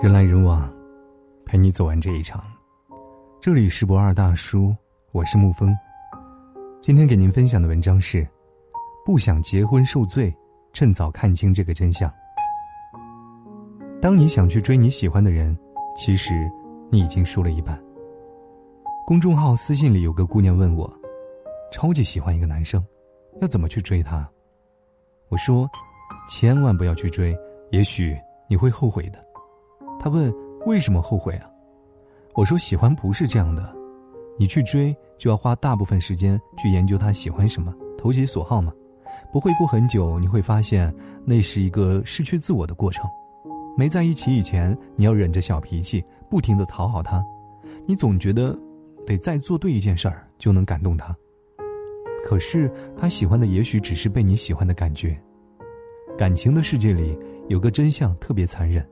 人来人往，陪你走完这一场。这里是不二大叔，我是沐风。今天给您分享的文章是：不想结婚受罪，趁早看清这个真相。当你想去追你喜欢的人，其实你已经输了一半。公众号私信里有个姑娘问我，超级喜欢一个男生，要怎么去追他？我说，千万不要去追，也许你会后悔的。他问：“为什么后悔啊？”我说：“喜欢不是这样的，你去追就要花大部分时间去研究他喜欢什么，投其所好嘛。不会过很久，你会发现那是一个失去自我的过程。没在一起以前，你要忍着小脾气，不停的讨好他，你总觉得得再做对一件事儿就能感动他。可是他喜欢的也许只是被你喜欢的感觉。感情的世界里有个真相特别残忍。”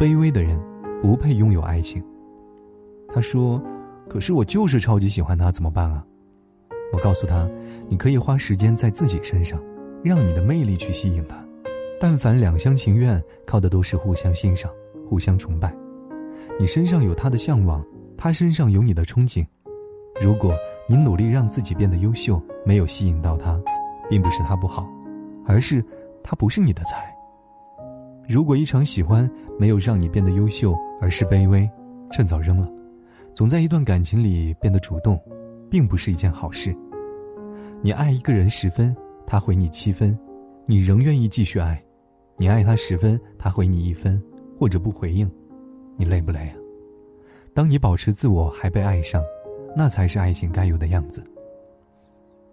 卑微的人，不配拥有爱情。他说：“可是我就是超级喜欢他，怎么办啊？”我告诉他：“你可以花时间在自己身上，让你的魅力去吸引他。但凡两厢情愿，靠的都是互相欣赏、互相崇拜。你身上有他的向往，他身上有你的憧憬。如果你努力让自己变得优秀，没有吸引到他，并不是他不好，而是他不是你的菜。”如果一场喜欢没有让你变得优秀，而是卑微，趁早扔了。总在一段感情里变得主动，并不是一件好事。你爱一个人十分，他回你七分，你仍愿意继续爱；你爱他十分，他回你一分，或者不回应，你累不累啊？当你保持自我还被爱上，那才是爱情该有的样子。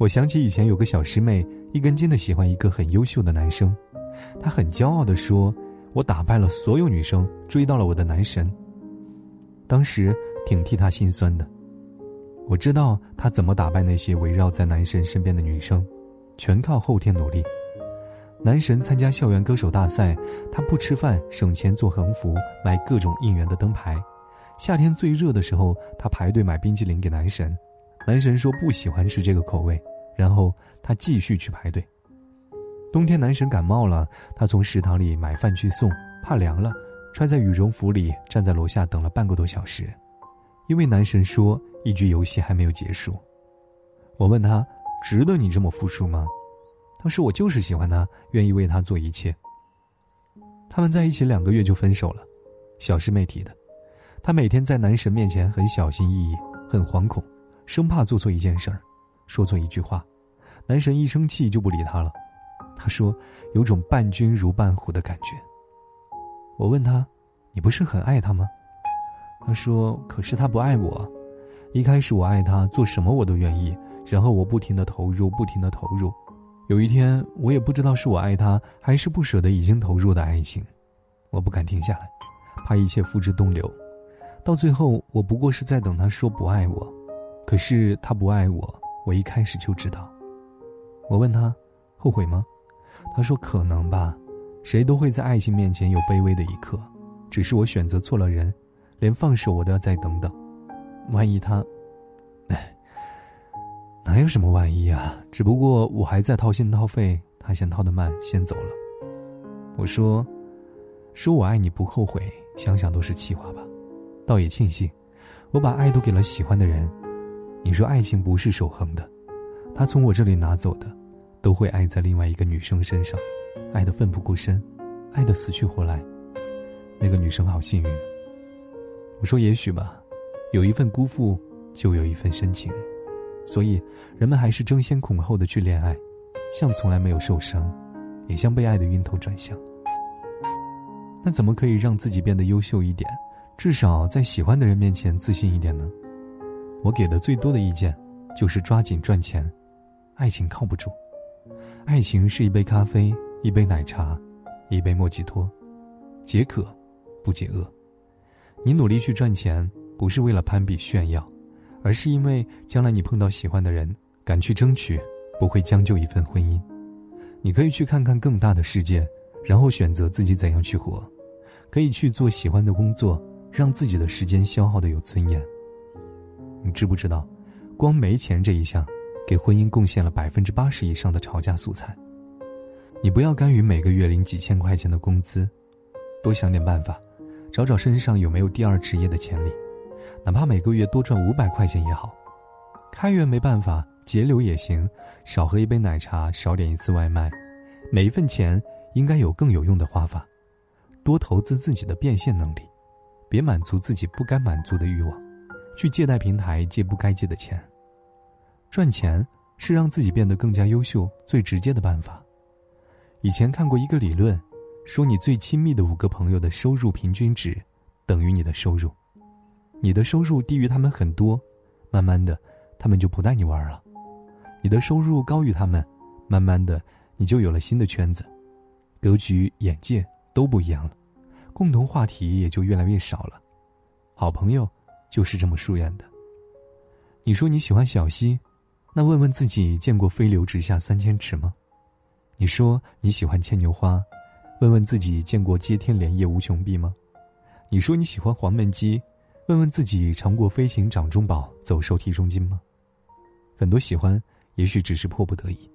我想起以前有个小师妹，一根筋的喜欢一个很优秀的男生。她很骄傲地说：“我打败了所有女生，追到了我的男神。”当时挺替他心酸的。我知道他怎么打败那些围绕在男神身边的女生，全靠后天努力。男神参加校园歌手大赛，他不吃饭，省钱做横幅，买各种应援的灯牌。夏天最热的时候，他排队买冰淇淋给男神。男神说不喜欢吃这个口味，然后他继续去排队。冬天男神感冒了，他从食堂里买饭去送，怕凉了，揣在羽绒服里，站在楼下等了半个多小时，因为男神说一局游戏还没有结束。我问他，值得你这么付出吗？他说我就是喜欢他，愿意为他做一切。他们在一起两个月就分手了，小师妹提的。他每天在男神面前很小心翼翼，很惶恐，生怕做错一件事儿，说错一句话，男神一生气就不理他了。他说：“有种伴君如伴虎的感觉。”我问他：“你不是很爱他吗？”他说：“可是他不爱我。一开始我爱他，做什么我都愿意，然后我不停的投入，不停的投入。有一天，我也不知道是我爱他，还是不舍得已经投入的爱情，我不敢停下来，怕一切付之东流。到最后，我不过是在等他说不爱我。可是他不爱我，我一开始就知道。我问他：后悔吗？”他说：“可能吧，谁都会在爱情面前有卑微的一刻，只是我选择错了人，连放手我都要再等等。万一他……哎，哪有什么万一啊？只不过我还在掏心掏肺，他先掏的慢，先走了。”我说：“说我爱你不后悔，想想都是气话吧。倒也庆幸，我把爱都给了喜欢的人。你说爱情不是守恒的，他从我这里拿走的。”都会爱在另外一个女生身上，爱的奋不顾身，爱的死去活来。那个女生好幸运。我说也许吧，有一份辜负，就有一份深情，所以人们还是争先恐后的去恋爱，像从来没有受伤，也像被爱的晕头转向。那怎么可以让自己变得优秀一点，至少在喜欢的人面前自信一点呢？我给的最多的意见，就是抓紧赚钱，爱情靠不住。爱情是一杯咖啡，一杯奶茶，一杯莫吉托，解渴，不解饿。你努力去赚钱，不是为了攀比炫耀，而是因为将来你碰到喜欢的人，敢去争取，不会将就一份婚姻。你可以去看看更大的世界，然后选择自己怎样去活。可以去做喜欢的工作，让自己的时间消耗的有尊严。你知不知道，光没钱这一项？给婚姻贡献了百分之八十以上的吵架素材。你不要甘于每个月领几千块钱的工资，多想点办法，找找身上有没有第二职业的潜力，哪怕每个月多赚五百块钱也好。开源没办法，节流也行，少喝一杯奶茶，少点一次外卖。每一份钱应该有更有用的花法，多投资自己的变现能力，别满足自己不该满足的欲望，去借贷平台借不该借的钱。赚钱是让自己变得更加优秀最直接的办法。以前看过一个理论，说你最亲密的五个朋友的收入平均值等于你的收入，你的收入低于他们很多，慢慢的。他们就不带你玩了，你的收入高于他们，慢慢的你就有了新的圈子，格局、眼界都不一样了，共同话题也就越来越少了。好朋友就是这么疏远的。你说你喜欢小溪，那问问自己见过飞流直下三千尺吗？你说你喜欢牵牛花，问问自己见过接天莲叶无穷碧吗？你说你喜欢黄焖鸡，问问自己尝过飞行掌中宝，走瘦体重斤吗？很多喜欢，也许只是迫不得已。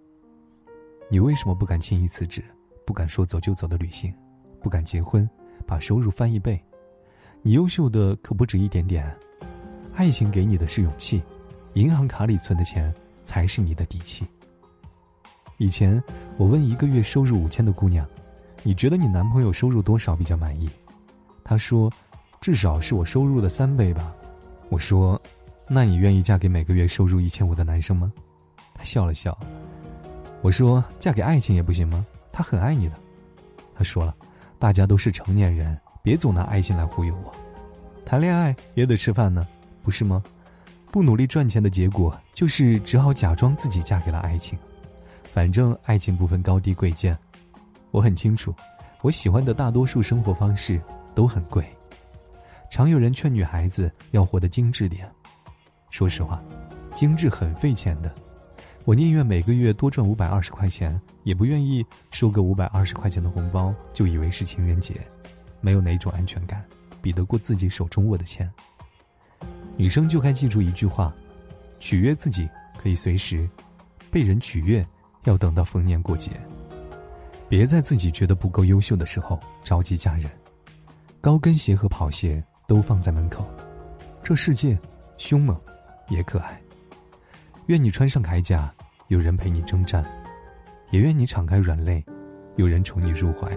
你为什么不敢轻易辞职？不敢说走就走的旅行？不敢结婚，把收入翻一倍？你优秀的可不止一点点。爱情给你的是勇气，银行卡里存的钱才是你的底气。以前我问一个月收入五千的姑娘：“你觉得你男朋友收入多少比较满意？”她说：“至少是我收入的三倍吧。”我说。那你愿意嫁给每个月收入一千五的男生吗？她笑了笑。我说：“嫁给爱情也不行吗？他很爱你的。”她说了：“大家都是成年人，别总拿爱情来忽悠我。谈恋爱也得吃饭呢，不是吗？不努力赚钱的结果就是只好假装自己嫁给了爱情。反正爱情不分高低贵贱，我很清楚，我喜欢的大多数生活方式都很贵。常有人劝女孩子要活得精致点。”说实话，精致很费钱的。我宁愿每个月多赚五百二十块钱，也不愿意收个五百二十块钱的红包就以为是情人节。没有哪种安全感比得过自己手中握的钱。女生就该记住一句话：取悦自己可以随时，被人取悦要等到逢年过节。别在自己觉得不够优秀的时候着急嫁人。高跟鞋和跑鞋都放在门口，这世界凶猛。也可爱。愿你穿上铠甲，有人陪你征战；也愿你敞开软肋，有人宠你入怀。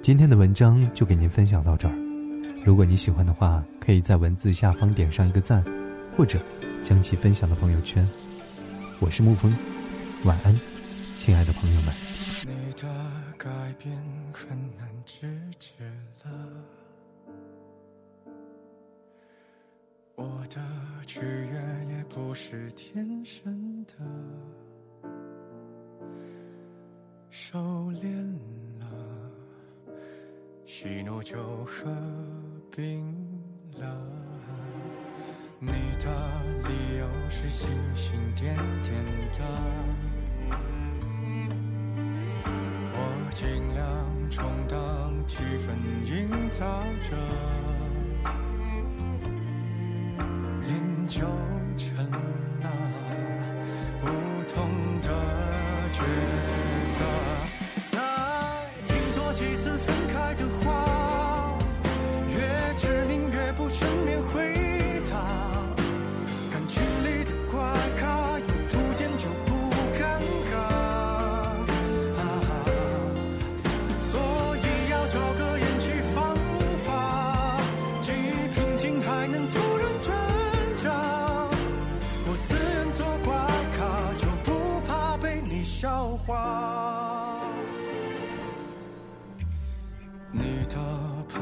今天的文章就给您分享到这儿。如果你喜欢的话，可以在文字下方点上一个赞，或者将其分享到朋友圈。我是沐风，晚安，亲爱的朋友们。你的改变很难制止了。我的取悦也不是天生的，喜怒就合并了。你的理由是星星点点的，我尽量充当气氛营造者。饮酒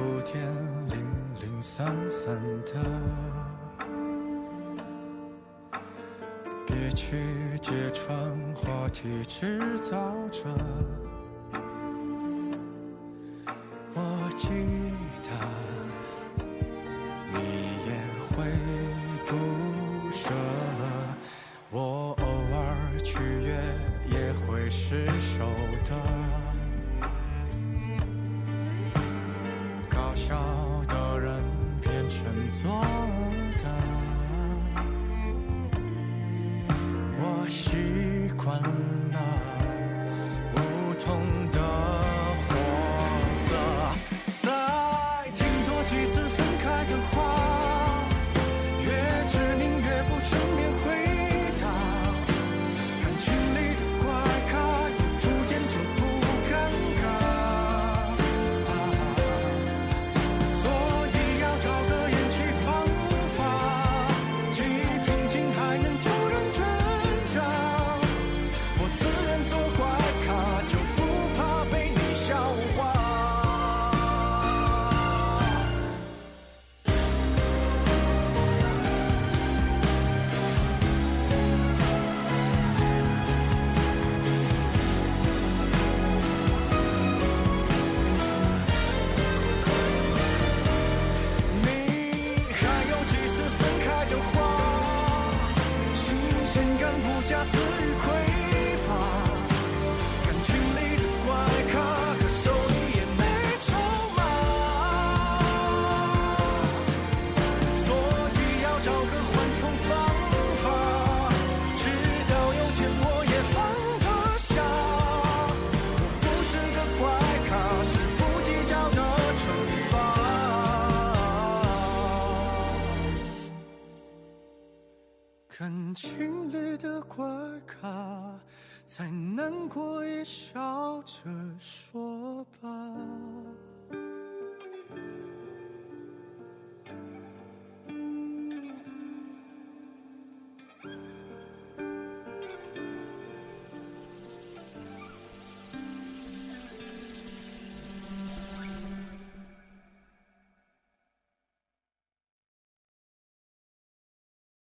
铺天零零散散的，别去揭穿话题制造者。我记得你也会。不舍，我偶尔取悦也会失手的。做到，我习惯了。自愧卡再难过也笑着说吧。